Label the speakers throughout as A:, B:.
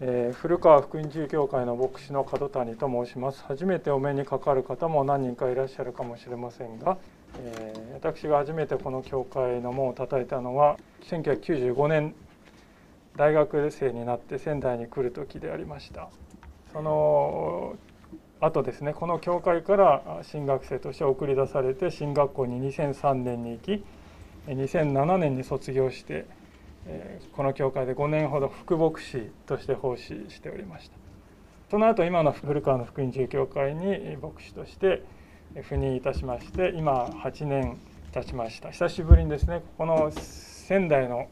A: えー、古川福音寺教会の牧師の門谷と申します。初めてお目にかかる方も何人かいらっしゃるかもしれませんが、えー、私が初めてこの教会の門を叩いたのは1995年大学生になって仙台に来る時でありました。その後ですねこの教会から新学生として送り出されて進学校に2003年に行き2007年に卒業してこの教会で5年ほど副牧師として奉仕しておりました。その後今の古川の福音住教会に牧師として赴任いたしまして今8年経ちました。久しぶりにですねこの仙台の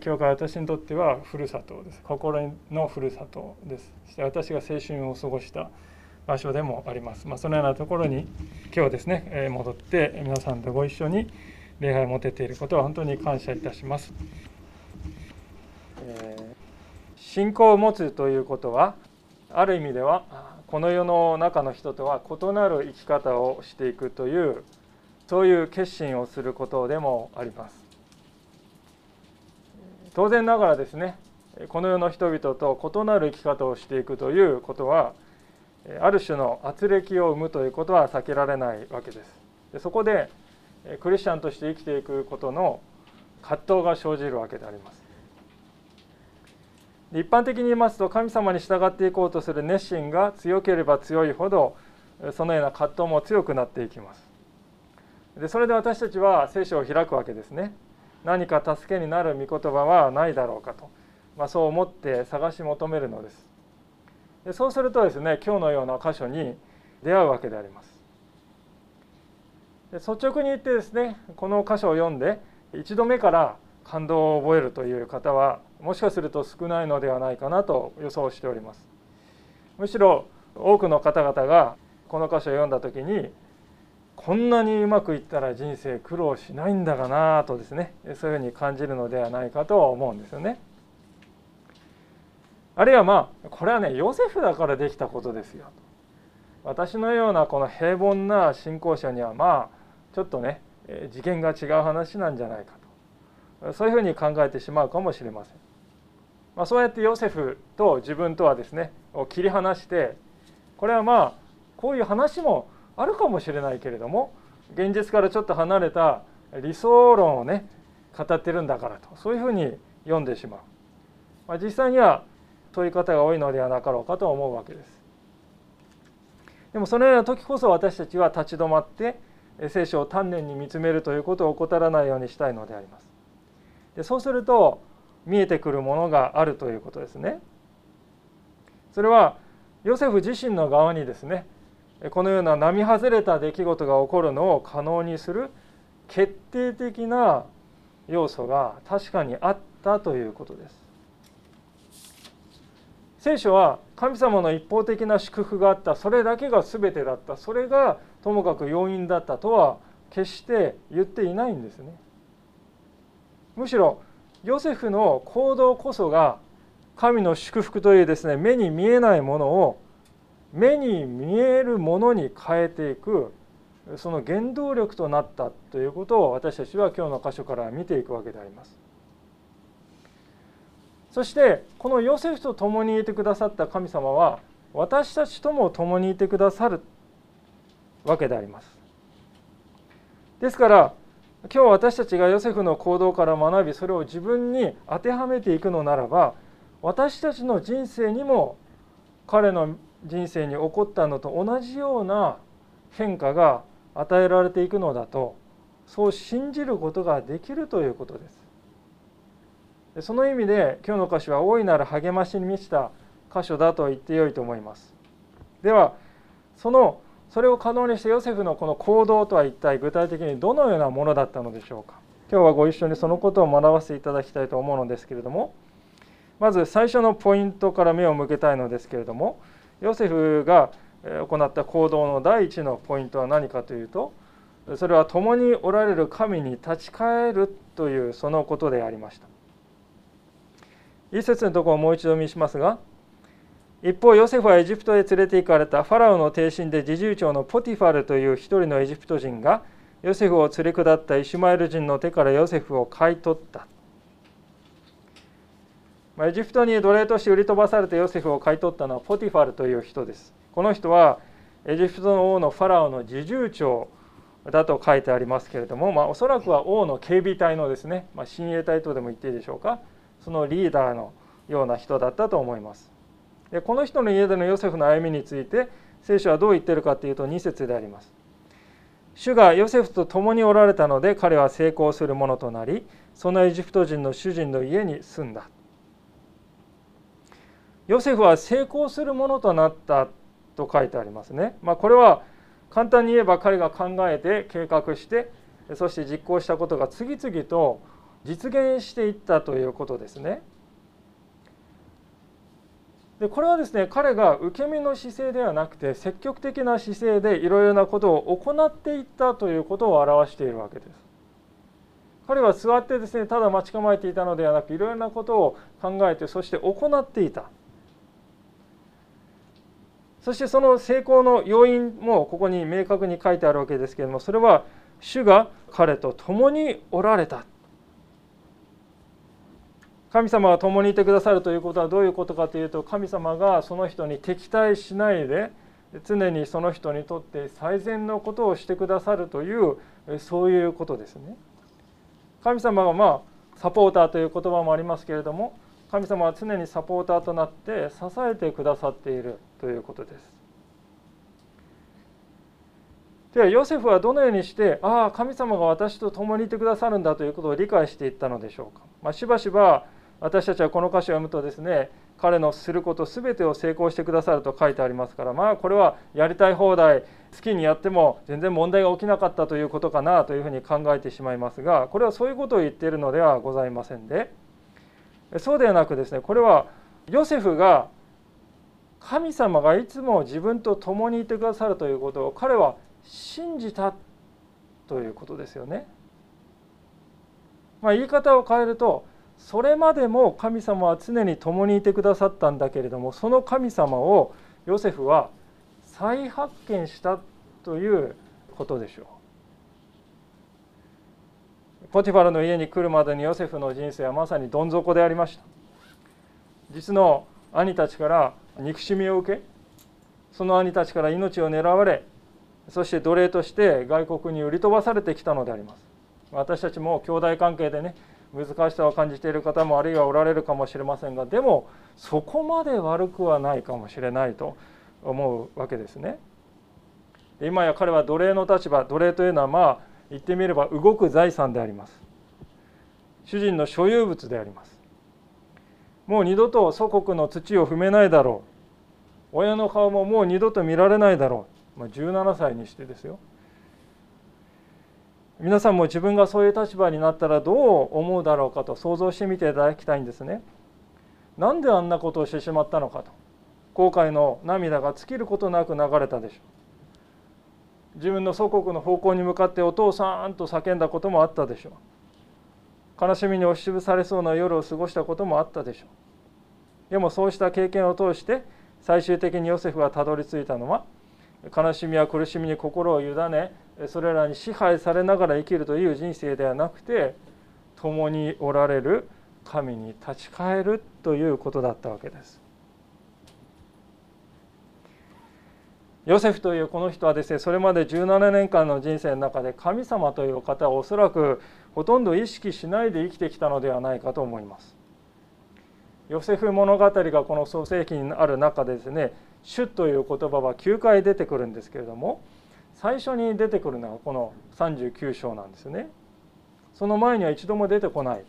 A: 教会私にとってはふるさとです。心のふるさとです。そして私が青春を過ごした場所でもあります、まあ、そのようなところに今日ですね戻って皆さんとご一緒に礼拝を持てていることは本当に感謝いたします。信仰を持つということはある意味ではこの世の中の人とは異なる生き方をしていくというそういう決心をすることでもあります。当然ながらですねこの世の人々と異なる生き方をしていくということはある種の圧力を生むということは避けられないわけです。でそこでクリスチャンとして生きていくことの葛藤が生じるわけであります。一般的に言いますと神様に従っていこうとする熱心が強ければ強いほどそのような葛藤も強くなっていきます。でそれで私たちは聖書を開くわけですね。何か助けになる御言葉はないだろうかと、まあ、そう思って探し求めるのです。でそうするとですね今日のような箇所に出会うわけであります。率直に言ってですねこの箇所を読んで一度目から感動を覚えるという方はもしかすると少ないのではないかなと予想しておりますむしろ多くの方々がこの箇所を読んだ時にこんなにうまくいったら人生苦労しないんだがなとですねそういうふうに感じるのではないかとは思うんですよね。あるいはまあこれはねヨセフだからできたことですよ私のようなこの平凡な信仰者にはまあちょっとね次元が違う話なんじゃないかと。そういうふうに考えてしまうかもしれません。まあ、そうやってヨセフと自分とはですねを切り離してこれはまあこういう話もあるかもしれないけれども現実からちょっと離れた理想論をね語ってるんだからと。そういうふうに読んでしまう、まあ、実際にはそういう方が多いのではなかろうかと思うわけです。でもそのような時こそ私たちは立ち止まって聖書を丹念に見つめるということを怠らないようにしたいのでありますでそうすると見えてくるものがあるということですね。それはヨセフ自身の側にですねこのような並外れた出来事が起こるのを可能にする決定的な要素が確かにあったということです。聖書は神様の一方的な祝福があったそれだけが全てだったそれがともかく要因だったとは決して言っていないんですね。むしろヨセフの行動こそが神の祝福というですね目に見えないものを目に見えるものに変えていくその原動力となったということを私たちは今日の箇所から見ていくわけであります。そしてこのヨセフと共にいてくださった神様は私たちとも共にいてくださるわけであります。ですから今日私たちがヨセフの行動から学びそれを自分に当てはめていくのならば私たちの人生にも彼の人生に起こったのと同じような変化が与えられていくのだとそう信じることができるということです。その意味で今日の箇所は大いなる励ましに満ちた箇所だと言ってよいと思います。ではそのそれを可能にしてヨセフのこの行動とは一体具体的にどのようなものだったのでしょうか今日はご一緒にそのことを学ばせていただきたいと思うのですけれどもまず最初のポイントから目を向けたいのですけれどもヨセフが行った行動の第一のポイントは何かというとそれは共におられる神に立ち返るというそのことでありました一節のところをもう一度見しますが一方ヨセフはエジプトへ連れて行かれたファラオの帝臣で侍従長のポティファルという一人のエジプト人がヨセフを連れ下ったイシュマエル人の手からヨセフを買い取った。まエジプトに奴隷として売り飛ばされてヨセフを買い取ったのはポティファルという人です。この人はエジプトの王のファラオの侍従長だと書いてありますけれども、まあ、おそらくは王の警備隊のですね、まあ、親衛隊とでも言っていいでしょうか。そのリーダーのような人だったと思います。でこの人の家でのヨセフの歩みについて聖書はどう言ってるかというと2節であります。主がヨセフと共におられたので彼は成功するものとなりそのエジプト人の主人の家に住んだ。ヨセフは成功するものとなったと書いてありますね。まあ、これは簡単に言えば彼が考えて計画してそして実行したことが次々と実現していったということですね。でこれはですね彼が受け身の姿勢ではなくて積極的な姿勢でいろいろなことを行っていったということを表しているわけです。彼は座ってですねただ待ち構えていたのではなくいろいろなことを考えてそして行っていた。そしてその成功の要因もここに明確に書いてあるわけですけれどもそれは主が彼と共におられた神様が共にいてくださるということはどういうことかというと神様がその人に敵対しないで常にその人にとって最善のことをしてくださるというそういうことですね。神様がまあサポーターという言葉もありますけれども神様は常にサポーターとなって支えてくださっているということです。ではヨセフはどのようにしてああ神様が私と共にいてくださるんだということを理解していったのでしょうか。まあ、しばしば私たちはこの歌詞を読むとですね彼のすること全てを成功してくださると書いてありますからまあこれはやりたい放題好きにやっても全然問題が起きなかったということかなというふうに考えてしまいますがこれはそういうことを言っているのではございませんでそうではなくですねこれはヨセフが神様がいつも自分と共にいてくださるということを彼は信じたということですよね。まあ、言い方を変えるとそれまでも神様は常に共にいてくださったんだけれどもその神様をヨセフは再発見したということでしょう。ポティファルの家に来るまでにヨセフの人生はまさにどん底でありました実の兄たちから憎しみを受けその兄たちから命を狙われそして奴隷として外国に売り飛ばされてきたのであります私たちも兄弟関係でね難しさを感じている方もあるいはおられるかもしれませんがでもそこまで悪くはないかもしれないと思うわけですね。今や彼は奴隷の立場奴隷というのはまあ言ってみれば動く財産であります。主人の所有物であります。もう二度と祖国の土を踏めないだろう。親の顔ももう二度と見られないだろう、まあ、17歳にしてですよ。皆さんも自分がそういう立場になったらどう思うだろうかと想像してみていただきたいんですね。なんであんなことをしてしまったのかと。後悔の涙が尽きることなく流れたでしょう。自分の祖国の方向に向かってお父さんと叫んだこともあったでしょう。悲しみに押しつぶされそうな夜を過ごしたこともあったでしょう。でもそうした経験を通して最終的にヨセフがたどり着いたのは悲しみや苦しみに心を委ねそれらに支配されながら生きるという人生ではなくて共におられる神に立ち返るということだったわけです。ヨセフというこの人はですねそれまで17年間の人生の中で神様という方をおそらくほとんど意識しないで生きてきたのではないかと思います。ヨセフ物語がこの創世記にある中でですね「主」という言葉は9回出てくるんですけれども最初に出てくるのがこの39章なんですね。その前には一度も出てこない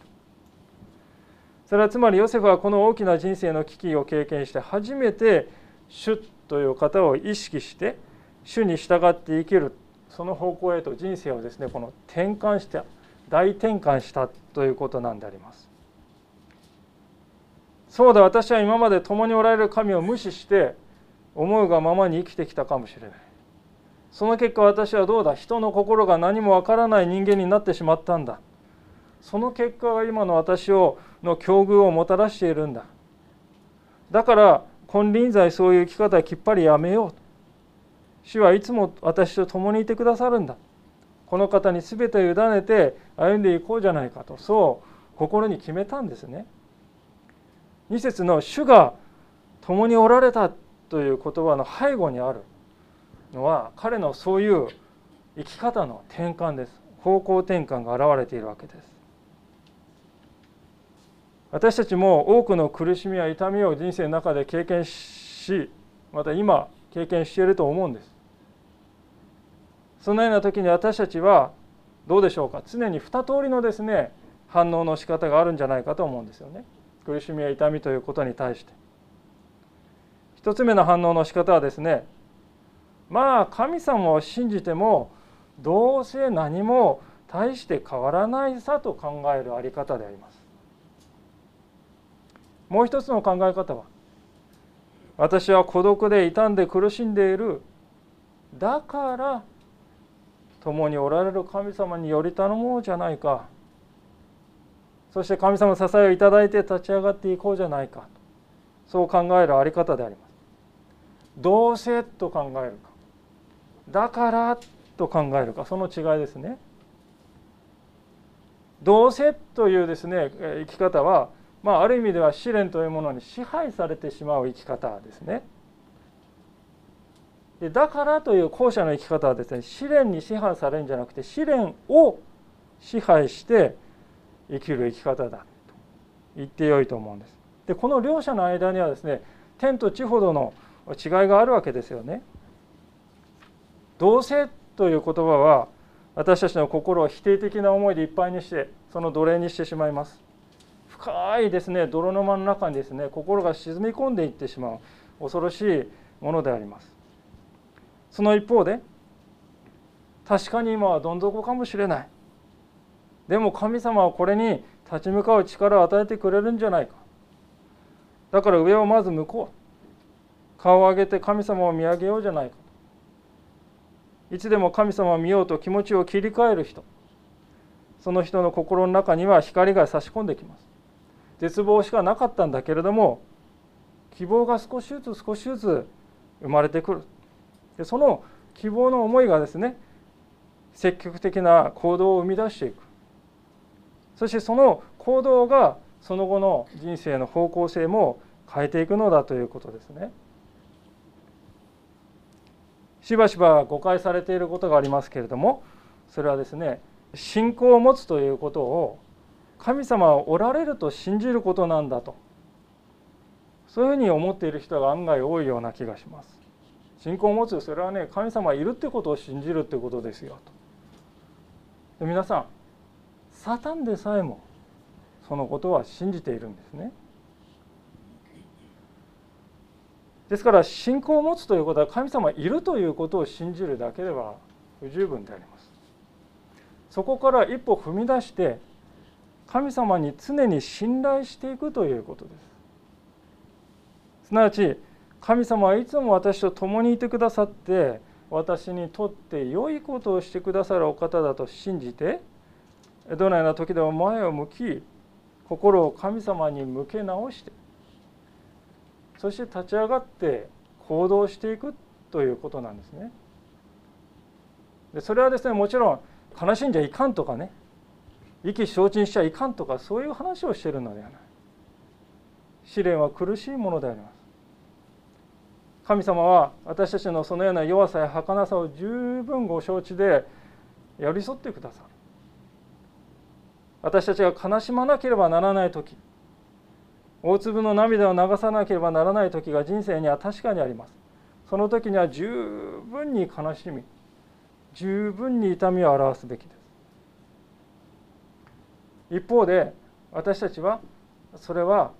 A: それはつまりヨセフはこの大きな人生の危機を経験して初めて「主」という方を意識して主に従って生きるその方向へと人生をですねこの転換して大転換したということなんであります。そうだ私は今まで共におられる神を無視して思うがままに生きてきたかもしれないその結果私はどうだ？人の心が何もわからない人間になってしまったんだ。その結果が今の私をの境遇をもたらしているんだ。だから金輪際そういう生き方はきっぱりやめよう。主はいつも私と共にいてくださるんだ。この方に全て委ねて歩んでいこうじゃないかと。そう心に決めたんですね。2節の「主が共におられた」という言葉の背後にある。のは彼のそういう生き方の転換です。方向転換が現れているわけです。私たちも多くの苦しみや痛みを人生の中で経験しまた今経験していると思うんです。そのような時に私たちはどうでしょうか？常に2通りのですね反応の仕方があるんじゃないかと思うんですよね。苦しみや痛みということに対して。1つ目の反応の仕方はですねまあ神様を信じてもどうせ何も大して変わらないさと考えるあり方であります。もう一つの考え方は私は孤独で傷んで苦しんでいるだから共におられる神様により頼もうじゃないか。そして神様の支えをいただいて立ち上がっていこうじゃないか。そう考えるあり方であります。どうせと考えるか。だからと考えるかその違いですねどうせというですね生き方は、まあ、ある意味では試練というものに支配されてしまう生き方ですねでだからという後者の生き方はですね試練に支配されるんじゃなくて試練を支配して生きる生き方だと言ってよいと思うんです。でこの両者の間にはですね天と地ほどの違いがあるわけですよね。どうせという言葉は私たちの心を否定的な思いでいっぱいにしてその奴隷にしてしまいます。深いですね泥沼の中にですね心が沈み込んでいってしまう恐ろしいものであります。その一方で確かに今はどん底かもしれないでも神様はこれに立ち向かう力を与えてくれるんじゃないかだから上をまず向こう顔を上げて神様を見上げようじゃないかいつでも神様を見ようと気持ちを切り替える人。その人の心の中には光が差し込んできます。絶望しかなかったんだけれども希望が少しずつ少しずつ生まれてくる。でその希望の思いがですね積極的な行動を生み出していく。そしてその行動がその後の人生の方向性も変えていくのだということですね。しばしば誤解されていることがありますけれどもそれはですね信仰を持つということを神様はおられると信じることなんだと。そういうふうに思っている人が案外多いような気がします。信仰を持つそれはね神様いるってことを信じるってことですよと。で皆さんサタンでさえもそのことは信じているんですね。ですから信仰を持つということは神様いるということを信じるだけでは不十分であります。そこから一歩踏み出して神様に常に信頼していくということです。すなわち神様はいつも私と共にいてくださって私にとって良いことをしてくださるお方だと信じてどのような時でも前を向き心を神様に向け直してそして立ち上がって行動していくということなんですね。でそれはですねもちろん悲しんじゃいかんとかね意気消沈しちゃいかんとかそういう話をしているのではない。試練は苦しいものであります。神様は私たちのそのような弱さや儚さを十分ご承知で寄り添ってくださる私たちが悲しまなければならない時大粒の涙を流さなければならない時が人生には確かにあります。その時には十分に悲しみ十分に痛みを表すべきです。一方で私たちはそれは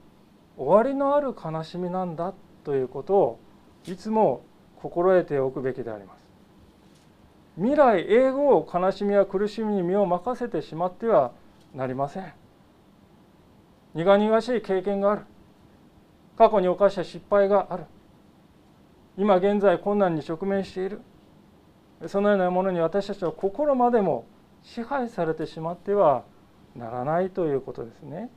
A: 終わりのある悲しみなんだということをいつも心得ておくべきであります。未来永劫悲しみや苦しみに身を任せてしまってはなりません。苦々しい経験がある。過去に犯した失敗がある。今現在困難に直面している。そのようなものに私たちは心までも支配されてしまってはならないということですね。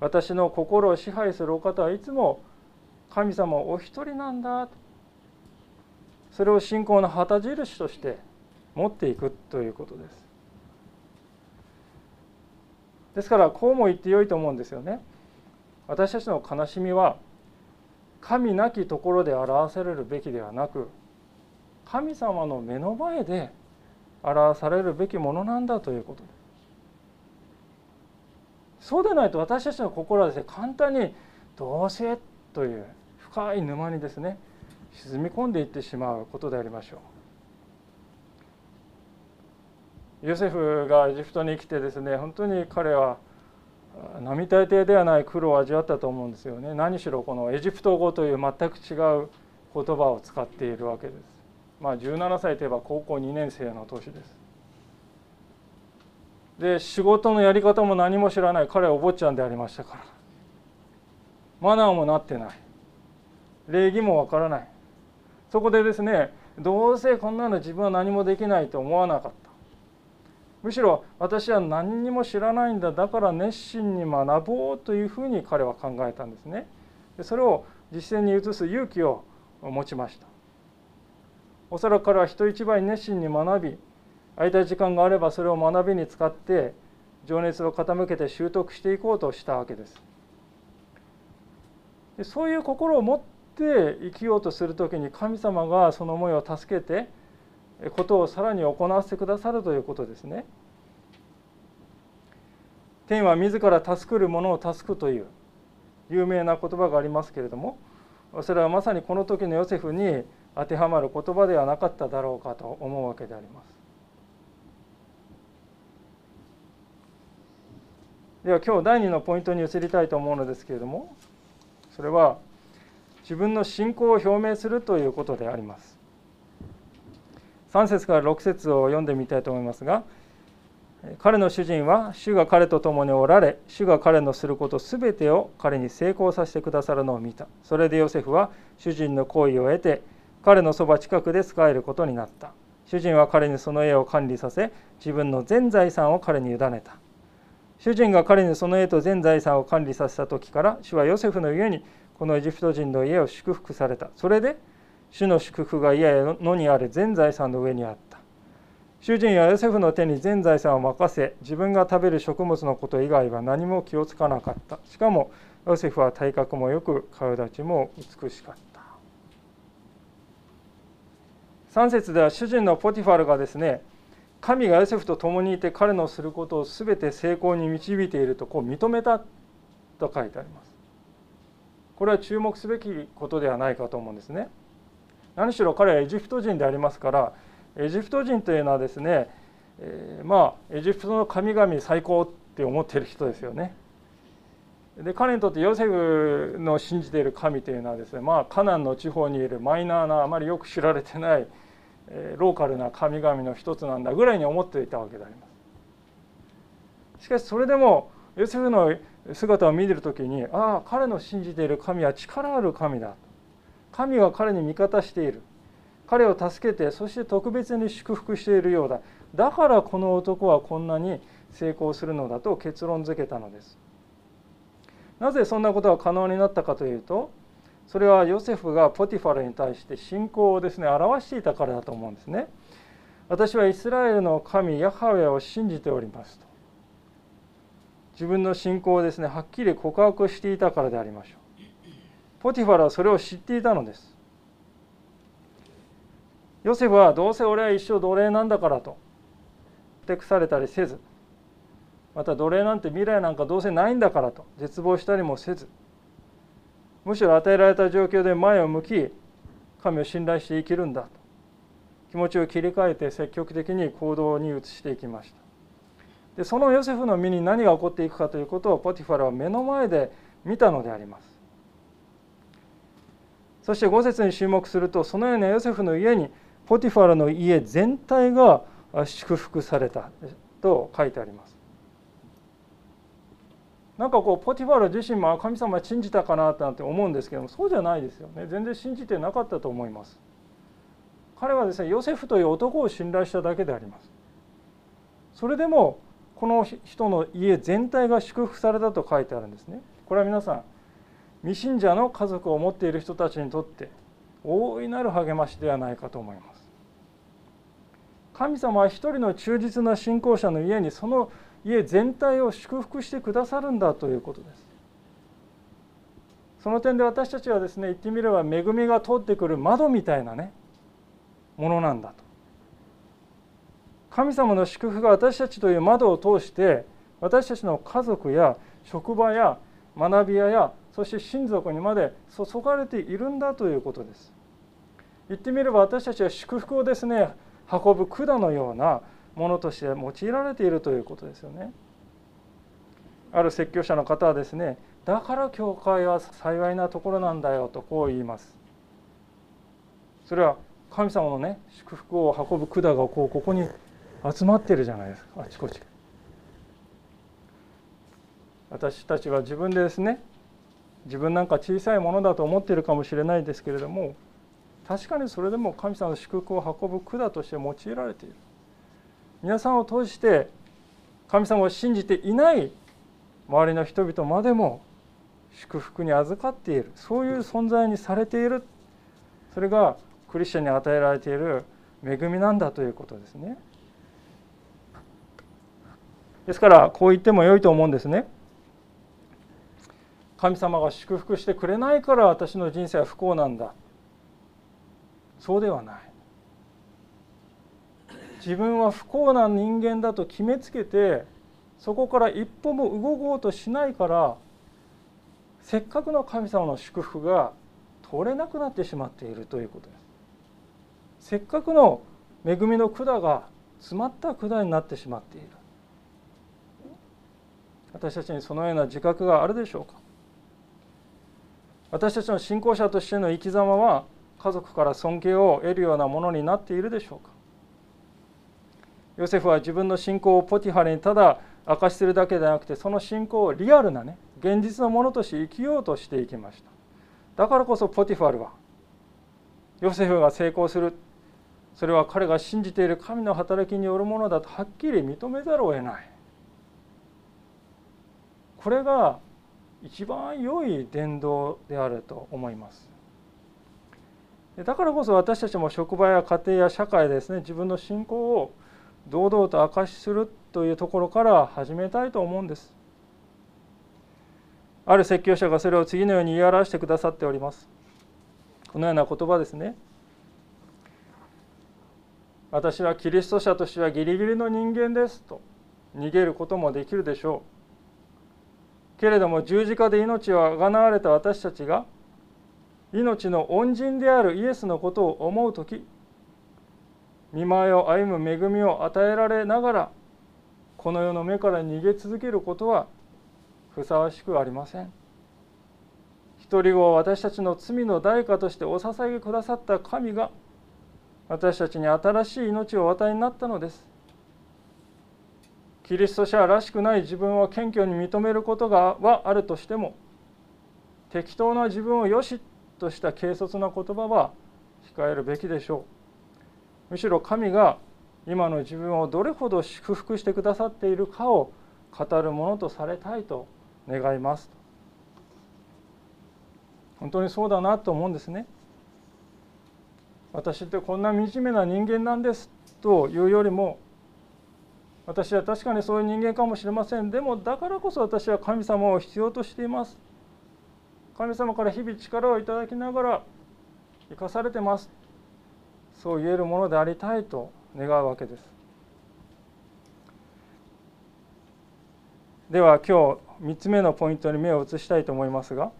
A: 私の心を支配するお方はいつも神様お一人なんだ。とそれを信仰の旗印として持っていくということです。ですからこうも言ってよいと思うんですよね。私たちの悲しみは神なきところで表されるべきではなく神様の目の前で表されるべきものなんだということ。でそうでないと私たちの心はですね簡単にどうせという深い沼にですね沈み込んでいってしまうことでありましょう。ヨセフがエジプトに来てですね本当に彼は並大抵ではない苦労を味わったと思うんですよね。何しろこのエジプト語という全く違う言葉を使っているわけです。まあ17歳といえば高校2年生の年です。で仕事のやり方も何も知らない。彼はお坊ちゃんでありましたから。マナーもなってない。礼儀もわからない。そこでですねどうせこんなの自分は何もできないと思わなかった。むしろ私は何にも知らないんだだから熱心に学ぼうというふうに彼は考えたんですね。でそれを実践に移す勇気を持ちました。おそらく彼は人一倍熱心に学び空いた時間があればそれを学びに使って情熱を傾けて習得していこうとしたわけです。でそういう心を持って生きようとする時に神様がその思いを助けてことをさらに行わせてくださるということですね。天は自ら助くる者を助くという有名な言葉がありますけれどもそれはまさにこの時のヨセフに当てはまる言葉ではなかっただろうかと思うわけであります。では今日第2のポイントに移りたいと思うのですけれどもそれは自分の信仰を表明するということであります。3節から6節を読んでみたいと思いますが彼の主人は主が彼と共におられ主が彼のすることすべてを彼に成功させてくださるのを見た。それでヨセフは主人の行為を得て彼のそば近くで仕えることになった。主人は彼にその家を管理させ自分の全財産を彼に委ねた。主人が彼にその家と全財産を管理させた時から主はヨセフの家にこのエジプト人の家を祝福された。それで主の祝福が家のにある全財産の上にあった。主人やヨセフの手に全財産を任せ自分が食べる食物のこと以外は何も気をつかなかった。しかもヨセフは体格もよく顔立ちも美しかった。3節では主人のポティファルがですね神がヨセフと共にいて彼のすることを全て成功に導いているとこう認めたと書いてあります。これは注目すべきことではないかと思うんですね。何しろ彼はエジプト人でありますからエジプト人というのはですね、えー、まあエジプトの神々最高って思ってる人ですよね。で彼にとってヨセフの信じている神というのはですねまあカナンの地方にいるマイナーなあまりよく知られてない、えー、ローカルな神々の一つなんだぐらいに思っていたわけであります。しかしそれでもヨセフの姿を見てる時にああ彼の信じている神は力ある神だ神は彼に味方している。彼を助けてそして特別に祝福しているようだ。だからこの男はこんなに成功するのだと結論付けたのです。なぜそんなことが可能になったかというとそれはヨセフがポティファルに対して信仰をですね表していたからだと思うんですね。私はイスラエルの神ヤハウェを信じておりますと。自分の信仰をですねはっきり告白していたからでありましょう。ポティファルはそれを知っていたのです。ヨセフはどうせ俺は一生奴隷なんだからとふてくされたりせずまた奴隷なんて未来なんかどうせないんだからと絶望したりもせずむしろ与えられた状況で前を向き神を信頼して生きるんだと気持ちを切り替えて積極的に行動に移していきました。でそのヨセフの身に何が起こっていくかということをポティファルは目の前で見たのであります。そして5節に注目するとそのようなヨセフの家にポティファラの家全体が祝福されたと書いてあります。なんかこうポティファラ自身も神様は信じたかななんて思うんですけどもそうじゃないですよね全然信じてなかったと思います。彼はですねヨセフという男を信頼しただけであります。それでもこの人の家全体が祝福されたと書いてあるんですね。これは皆さん未信者の家族を持っている人たちにとって大いなる励ましではないかと思います。神様は一人の忠実な信仰者の家にその家全体を祝福してくださるんだということです。その点で私たちはですね言ってみれば恵みが通ってくる窓みたいなねものなんだと神様の祝福が私たちという窓を通して私たちの家族や職場や学び屋やそして親族にまで注がれているんだということです。言ってみれば私たちは祝福をですね運ぶ管のようなものとして用いられているということですよね。ある説教者の方はですねだから教会は幸いなところなんだよとこう言います。それは神様のね祝福を運ぶ管がこうここに集まってるじゃないですかあちこち。私たちは自分でですね自分なんか小さいものだと思っているかもしれないですけれども確かにそれでも神様の祝福を運ぶ管として用いられている。皆さんを通して神様を信じていない周りの人々までも祝福に預かっている。そういう存在にされている。それがクリスチャンに与えられている恵みなんだということですね。ですからこう言っても良いと思うんですね。神様が祝福してくれないから私の人生は不幸なんだ。そうではない。自分は不幸な人間だと決めつけてそこから一歩も動こうとしないからせっかくの神様の祝福が取れなくなってしまっているということです。せっかくの恵みの管が詰まった管になってしまっている。私たちにそのような自覚があるでしょうか？私たちの信仰者としての生き様は家族から尊敬を得るようなものになっているでしょうか？ヨセフは自分の信仰をポティハレにただ明かしするだけでなくてその信仰をリアルなね現実のものとして生きようとしていきました。だからこそポティファルはヨセフが成功する。それは彼が信じている神の働きによるものだとはっきり認めざるを得ない。これが一番良い伝道であると思います。だからこそ私たちも職場や家庭や社会でですね自分の信仰を堂々と証しするというところから始めたいと思うんです。ある説教者がそれを次のように言い表してくださっております。このような言葉ですね。私はキリスト者としてはギリギリの人間ですと逃げることもできるでしょう。けれども十字架で命をあがなわれた私たちが命の恩人であるイエスのことを思う時見舞いを歩む恵みを与えられながらこの世の目から逃げ続けることはふさわしくありません。一人子を私たちの罪の代価としてお捧げくださった神が私たちに新しい命をお与えになったのです。キリスト者らしくない自分を謙虚に認めることがはあるとしても適当な自分をよしとした軽率な言葉は控えるべきでしょう。むしろ神が今の自分をどれほど祝福してくださっているかを語るものとされたいと願います本当にそうだなと思うんですね。私ってこんな惨めな人間なんですというよりも私は確かにそういう人間かもしれません。でもだからこそ私は神様を必要としています。神様から日々力をいただきながら生かされてます。そう言えるものでありたいと願うわけです。では今日3つ目のポイントに目を移したいと思いますが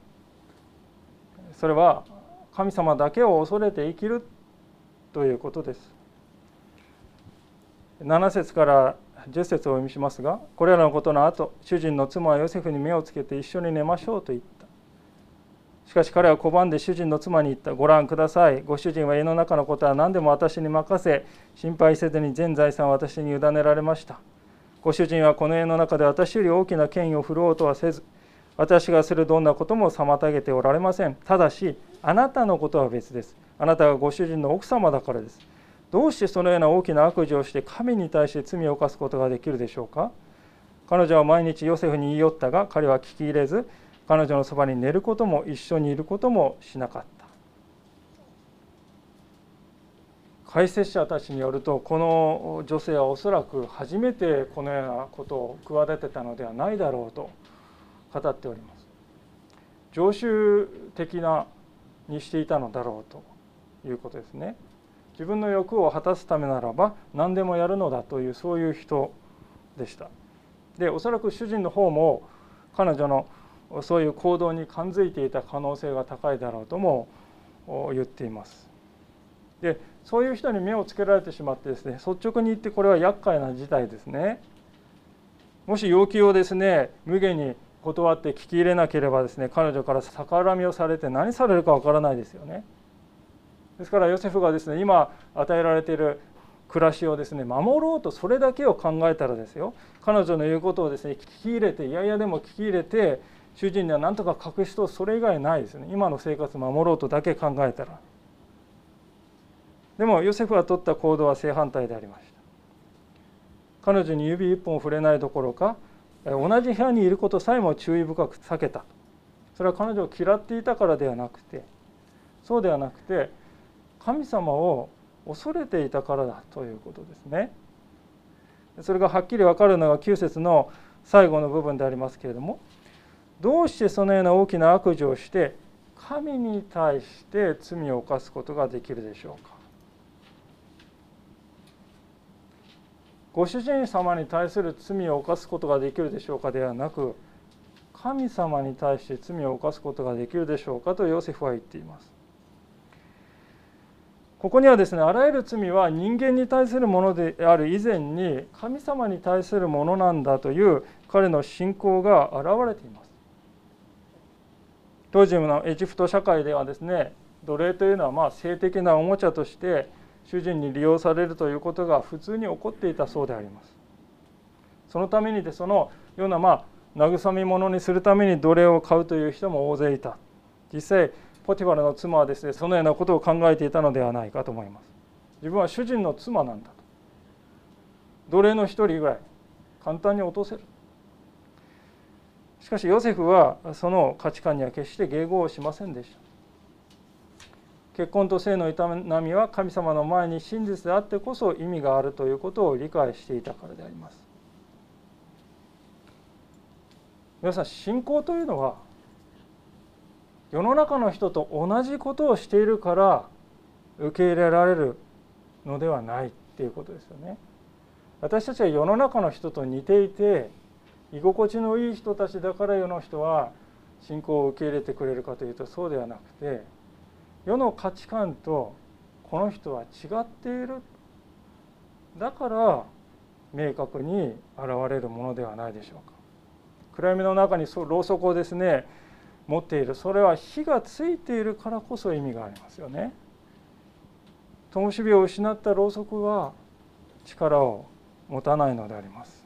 A: それは神様だけを恐れて生きるということです。7節から10節を読みしますがこれらのことの後主人の妻はヨセフに目をつけて一緒に寝ましょうと言ったしかし彼は拒んで主人の妻に言った。ご覧ください。ご主人は家の中のことは何でも私に任せ、心配せずに全財産を私に委ねられました。ご主人はこの家の中で私より大きな権威を振るおうとはせず、私がするどんなことも妨げておられません。ただし、あなたのことは別です。あなたがご主人の奥様だからです。どうしてそのような大きな悪事をして神に対して罪を犯すことができるでしょうか？彼女は毎日ヨセフに言い寄ったが彼は聞き入れず彼女のそばに寝ることも一緒にいることもしなかった。解説者たちによるとこの女性はおそらく初めてこのようなことを企てたのではないだろうと語っております。常習的なにしていたのだろうということですね。自分の欲を果たすためならば何でもやるのだというそういう人でした。でおそらく主人の方も彼女のそういう行動に感づいていた可能性が高いだろうとも言っています。でそういう人に目をつけられてしまってですね率直に言ってこれは厄介な事態ですね。もし要求をですね無限に断って聞き入れなければですね彼女から逆恨みをされて何されるかわからないですよね。ですからヨセフがですね今与えられている暮らしをですね守ろうとそれだけを考えたらですよ。彼女の言うことをですね聞き入れていやいやでも聞き入れて主人には何とか隠しとそれ以外ないですね。今の生活を守ろうとだけ考えたら。でもヨセフが取った行動は正反対でありました。彼女に指一本触れないどころか同じ部屋にいることさえも注意深く避けたそれは彼女を嫌っていたからではなくてそうではなくて神様を恐れていたからだということですね。それがはっきり分かるのが9節の最後の部分でありますけれどもどうしてそのような大きな悪事をして神に対して罪を犯すことができるでしょうかご主人様に対する罪を犯すことができるでしょうかではなく神様に対して罪を犯すことができるでしょうかとヨセフは言っていますここにはですねあらゆる罪は人間に対するものである以前に神様に対するものなんだという彼の信仰が現れています。当時のエジプト社会ではですね奴隷というのはまあ性的なおもちゃとして主人に利用されるということが普通に起こっていたそうであります。そのためにでそのようなまあ慰め物にするために奴隷を買うという人も大勢いた。実際ポティファルの妻はですねそのようなことを考えていたのではないかと思います。自分は主人の妻なんだと。奴隷の一人ぐらい簡単に落とせる。しかしヨセフはその価値観には決して迎合しませんでした。結婚と性の営みは神様の前に真実であってこそ意味があるということを理解していたからであります。皆さん信仰というのは世の中の人と同じことをしているから受け入れられるのではないっていうことですよね。私たちは世の中の人と似ていて居心地のいい人たちだから世の人は信仰を受け入れてくれるかというとそうではなくて世の価値観とこの人は違っているだから明確に現れるものではないでしょうか暗闇の中にろうそくをですね持っているそれは火がついているからこそ意味がありますよね。灯火を失ったろうそくは力を持たないのであります。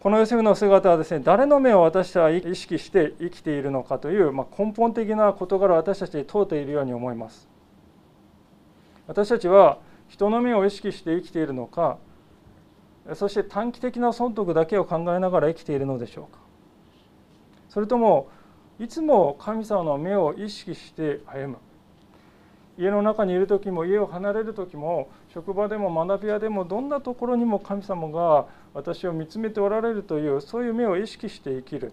A: このヨセフの姿はですね誰の目を私たちは意識して生きているのかという、ま根本的な事柄を私たちに問うているように思います。私たちは人の目を意識して生きているのかそして短期的な損得だけを考えながら生きているのでしょうかそれともいつも神様の目を意識して歩む。家の中にいる時も家を離れる時も職場でも学び屋でもどんなところにも神様が私を見つめておられるというそういう目を意識して生きる。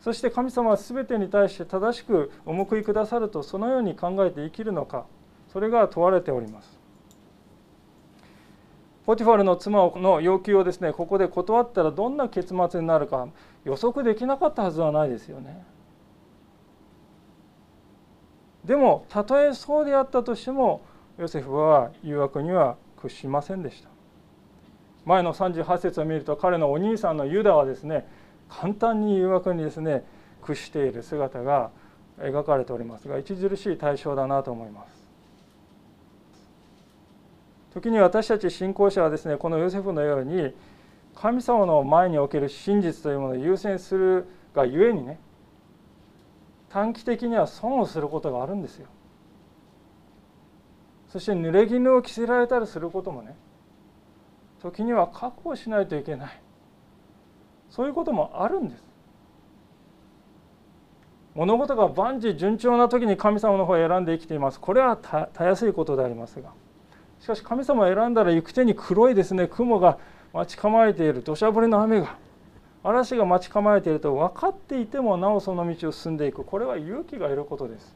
A: そして神様は全てに対して正しくお報いくださるとそのように考えて生きるのか。それが問われております。ポティファルの妻の要求をですねここで断ったらどんな結末になるか予測できなかったはずはないですよね。でもたとえそうであったとしてもヨセフは誘惑には屈しませんでした。前の38節を見ると彼のお兄さんのユダはですね簡単に誘惑にですね屈している姿が描かれておりますが著しい対象だなと思います。時に私たち信仰者はですねこのヨセフのように神様の前における真実というものを優先するがゆえにね短期的には損をすることがあるんですよ。そして濡れ衣を着せられたりすることもね時には確保しないといけないそういうこともあるんです。物事が万事順調な時に神様の方を選んで生きていますこれはたやすいことでありますがしかし神様を選んだら行く手に黒いですね雲が待ち構えている。土砂降りの雨が嵐が待ち構えていると分かっていてもなおその道を進んでいく。これは勇気がいることです。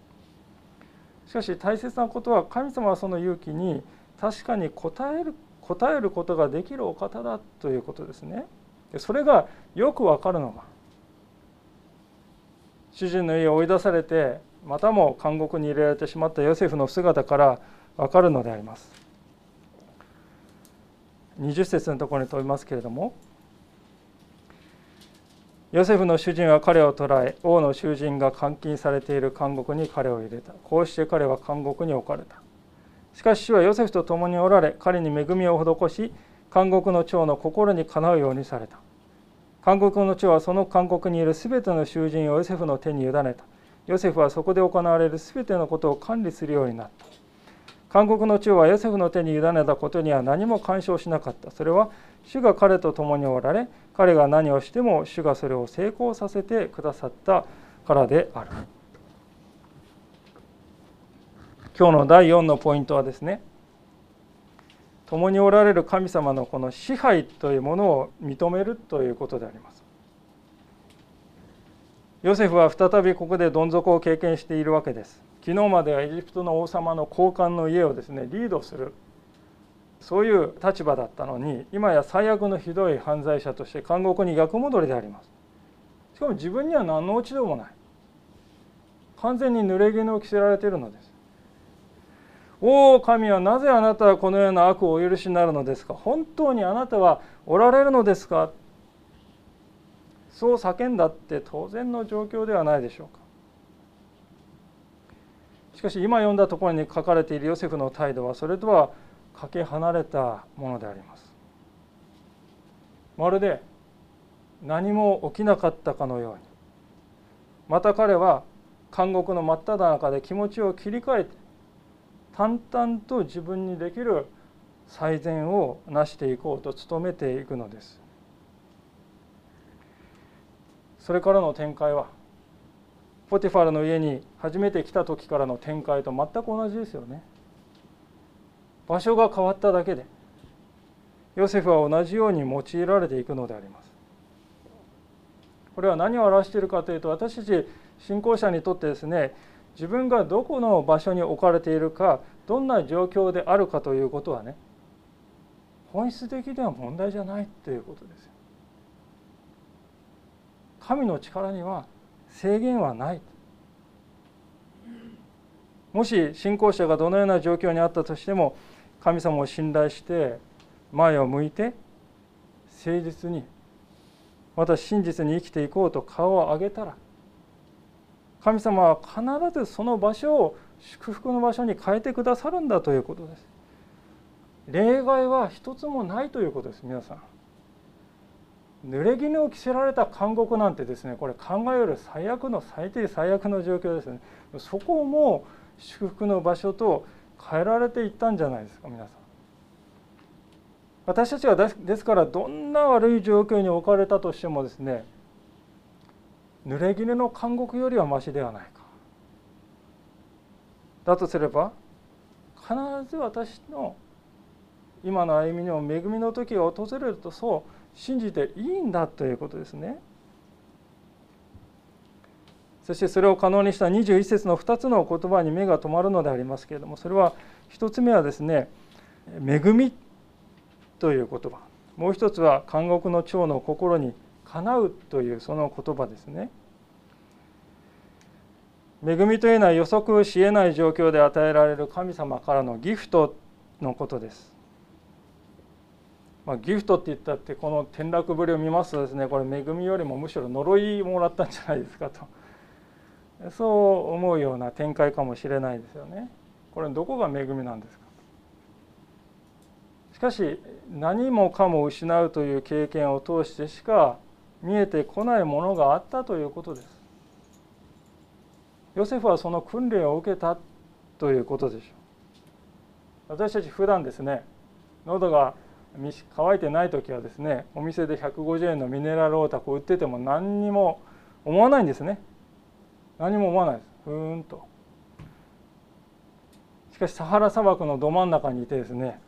A: しかし大切なことは神様はその勇気に確かに応える答えることができるお方だということですね。それがよくわかるのが主人の家を追い出されてまたも監獄に入れられてしまったヨセフの姿からわかるのであります。20節のところに問いますけれどもヨセフの主人は彼を捕らえ王の囚人が監禁されている監獄に彼を入れた。こうして彼は監獄に置かれた。しかし主はヨセフと共におられ彼に恵みを施し監獄の長の心にかなうようにされた。監獄の長はその監獄にいるすべての囚人をヨセフの手に委ねた。ヨセフはそこで行われるすべてのことを管理するようになった。監獄の長はヨセフの手に委ねたことには何も干渉しなかった。それは主が彼と共におられ彼が何をしても主がそれを成功させてくださったからである。今日の第4のポイントはですね共におられる神様のこの支配というものを認めるということであります。ヨセフは再びここでどん底を経験しているわけです。昨日まではエジプトの王様の高官の家をですねリードする。そういう立場だったのに今や最悪のひどい犯罪者として監獄に逆戻りであります。しかも自分には何の落ち度もない。完全に濡れ衣を着せられているのです。おお神はなぜあなたはこのような悪をお許しになるのですか？本当にあなたはおられるのですか？そう叫んだって当然の状況ではないでしょうか。しかし今読んだところに書かれているヨセフの態度はそれとはかけ離れたものであります。まるで何も起きなかったかのように。また彼は監獄の真っ只中で気持ちを切り替えて淡々と自分にできる最善を成していこうと努めていくのです。それからの展開はポティファルの家に初めて来た時からの展開と全く同じですよね。場所が変わっただけでヨセフは同じように用いられていくのであります。これは何を表しているかというと私たち信仰者にとってですね自分がどこの場所に置かれているかどんな状況であるかということはね本質的では問題じゃないということです神の力には制限はないもし信仰者がどのような状況にあったとしても神様を信頼して前を向いて誠実にまた真実に生きていこうと顔を上げたら神様は必ずその場所を祝福の場所に変えてくださるんだということです。例外は一つもないということです皆さん。濡れ衣を着せられた監獄なんてですねこれ考える最悪の最低最悪の状況ですね。そこも祝福の場所と変えられていったんじゃないですか皆さん。私たちはですからどんな悪い状況に置かれたとしてもですね濡れ衣の監獄よりはましではないか。だとすれば必ず私の今の歩みにも恵みの時が訪れるとそう信じていいんだということですね。そしてそれを可能にした21節の2つの言葉に目が留まるのでありますけれどもそれは1つ目はですね恵みという言葉。もう一つは監獄の長の心にかなうというその言葉ですね。恵みというのは予測しえない状況で与えられる神様からのギフトのことです、まあ、ギフトって言ったってこの転落ぶりを見ますとですねこれ恵みよりもむしろ呪いもらったんじゃないですかと。そう思うような展開かもしれないですよね。これどこが恵みなんですか？しかし何もかも失うという経験を通してしか見えてこないものがあったということです。ヨセフはその訓練を受けたということでしょう。私たち普段ですね喉が乾いてない時はですねお店で150円のミネラルウォーターを売ってても何にも思わないんですね。何も思わないです。ふーんと。しかしサハラ砂漠のど真ん中にいてですね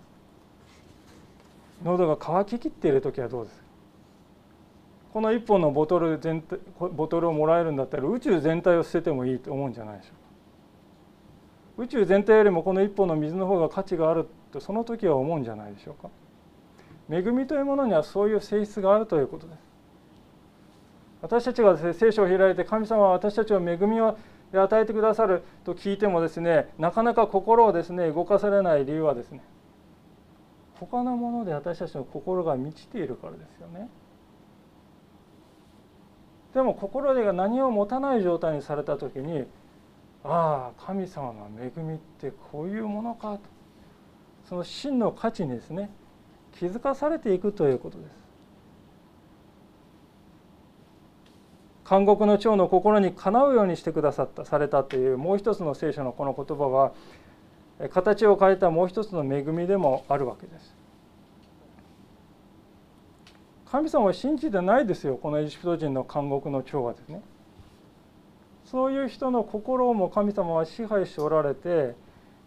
A: 喉が渇ききっている時はどうです？この1本のボトル全体ボトルをもらえるんだったら宇宙全体を捨ててもいいと思うんじゃないでしょうか。宇宙全体よりもこの1本の水の方が価値があるとその時は思うんじゃないでしょうか。恵みというものにはそういう性質があるということです。私たちがです、ね、聖書を開いて神様は私たちを恵みを与えてくださると聞いてもですねなかなか心をですね動かされない理由はですね他のもので私たちの心が満ちているからですよね。でも心で何を持たない状態にされた時にああ神様の恵みってこういうものかと。その真の価値にですね気づかされていくということです監獄の長の心にかなうようにしてくださったされたというもう一つの聖書のこの言葉は形を変えたもう一つの恵みでもあるわけです。神様は信じてないですよこのエジプト人の監獄の長はですね。そういう人の心をも神様は支配しておられて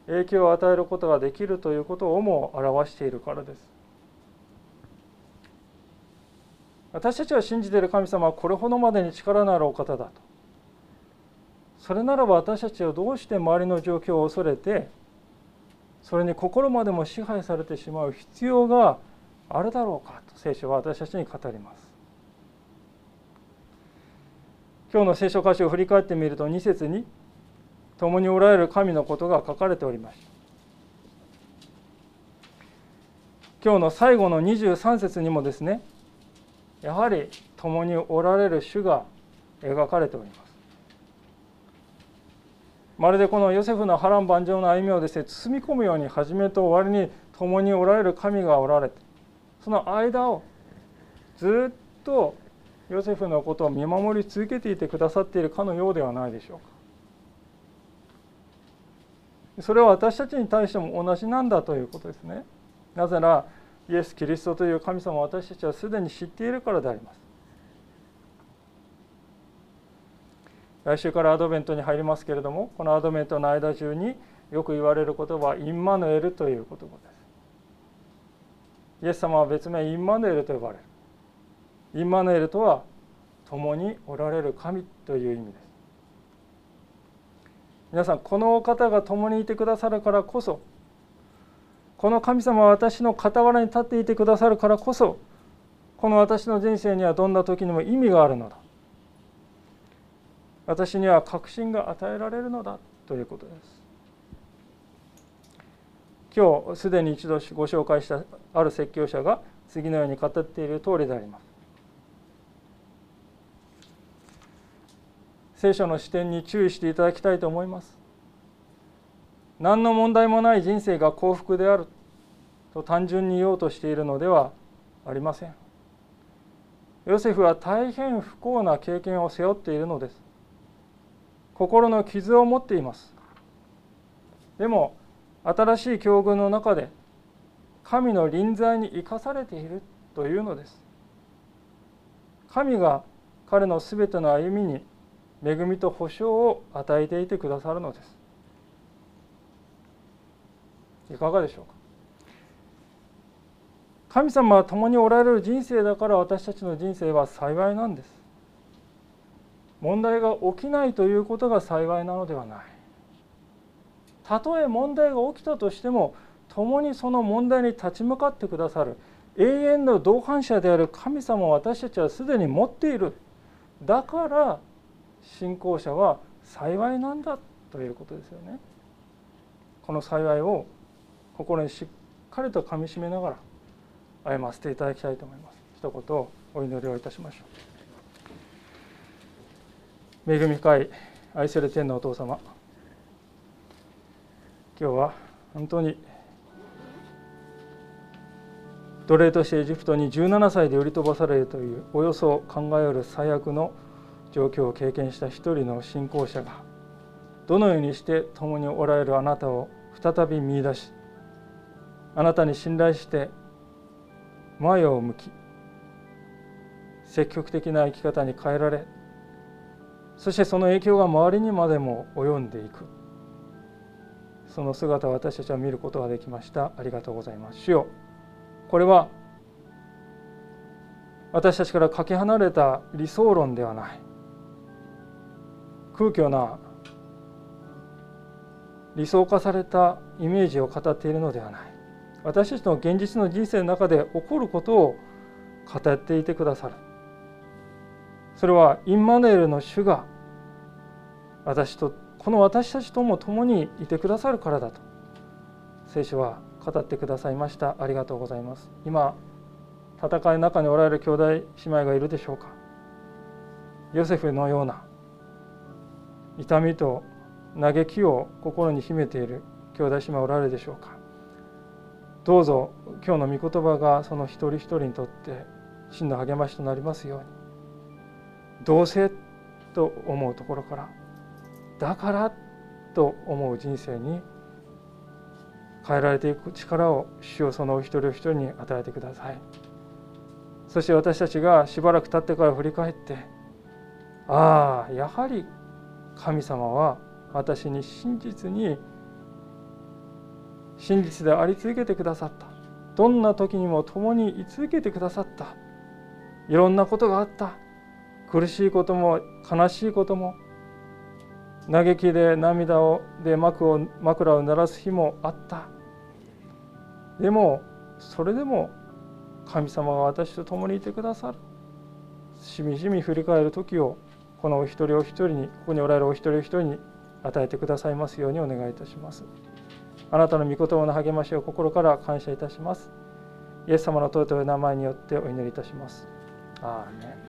A: 影響を与えることができるということをも表しているからです。私たちは信じている神様はこれほどまでに力のあるお方だと。それならば私たちはどうして周りの状況を恐れてそれに心までも支配されてしまう必要があるだろうかと聖書は私たちに語ります。今日の聖書箇所を振り返ってみると2節に共におられる神のことが書かれておりました。今日の最後の23節にもですねやはり共におられる主が描かれております。まるでこのヨセフの波乱万丈の歩みをですね包み込むように初めと終わりに共におられる神がおられてその間をずっとヨセフのことを見守り続けていてくださっているかのようではないでしょうか。それは私たちに対しても同じなんだということですね。なぜならイエス・キリストという神様を私たちはすでに知っているからであります。来週からアドベントに入りますけれどもこのアドベントの間中によく言われる言葉はインマヌエルという言葉です。イエス様は別名インマヌエルと呼ばれる。インマヌエルとは共におられる神という意味です。皆さんこのお方が共にいてくださるからこそこの神様は私の傍らに立っていてくださるからこそこの私の人生にはどんな時にも意味があるのだ。私には確信が与えられるのだ。ということです。今日すでに一度ご紹介したある説教者が次のように語っている通りであります。聖書の視点に注意していただきたいと思います。何の問題もない人生が幸福である。と単純に言おうとしているのではありません。ヨセフは大変不幸な経験を背負っているのです。心の傷を持っています。でも新しい境遇の中で神の臨在に生かされている。というのです。神が彼のすべての歩みに恵みと保証を与えていてくださるのです。いかがでしょうか？神様は共におられる人生だから私たちの人生は幸いなんです。問題が起きないということが幸いなのではない。たとえ問題が起きたとしても共にその問題に立ち向かってくださる永遠の同伴者である神様を私たちはすでに持っている。だから信仰者は幸いなんだということですよね。この幸いを心にしっかりとかみしめながら歩ませていただきたいと思います。一言お祈りをいたしましょう。恵み深い愛する天のお父様。今日は本当に奴隷としてエジプトに17歳で売り飛ばされるというおよそ考えうる最悪の状況を経験した一人の信仰者がどのようにして共におられるあなたを再び見いだしあなたに信頼して前を向き積極的な生き方に変えられそしてその影響が周りにまでも及んでいく。その姿を私たちは見ることができました。ありがとうございます。主よこれは私たちからかけ離れた理想論ではない。空虚な理想化されたイメージを語っているのではない。私たちの現実の人生の中で起こることを語っていてくださる。それはインマネールの主が私とこの私たちとも共にいてくださるからだと。聖書は語ってくださいました。ありがとうございます。今戦いの中におられる兄弟姉妹がいるでしょうか。ヨセフのような痛みと嘆きを心に秘めている兄弟姉妹おられるでしょうか。どうぞ今日の御言葉がその一人一人にとって真の励ましとなりますように。どうせと思うところからだからと思う人生に変えられていく力を主をそのお一人お一人に与えてください。そして私たちがしばらく経ってから振り返ってああやはり神様は私に真実に真実であり続けてくださった。どんな時にも共に居続けてくださった。いろんなことがあった。苦しいことも悲しいことも。嘆きで涙をで幕を枕を鳴らす日もあった。でもそれでも神様が私と共にいてくださる。しみじみ振り返る時をこのお一人お一人にここにおられるお一人お一人に与えてくださいますようにお願いいたします。あなたの御言葉の励ましを心から感謝いたします。イエス様の尊い名前によってお祈りいたします。アーメン。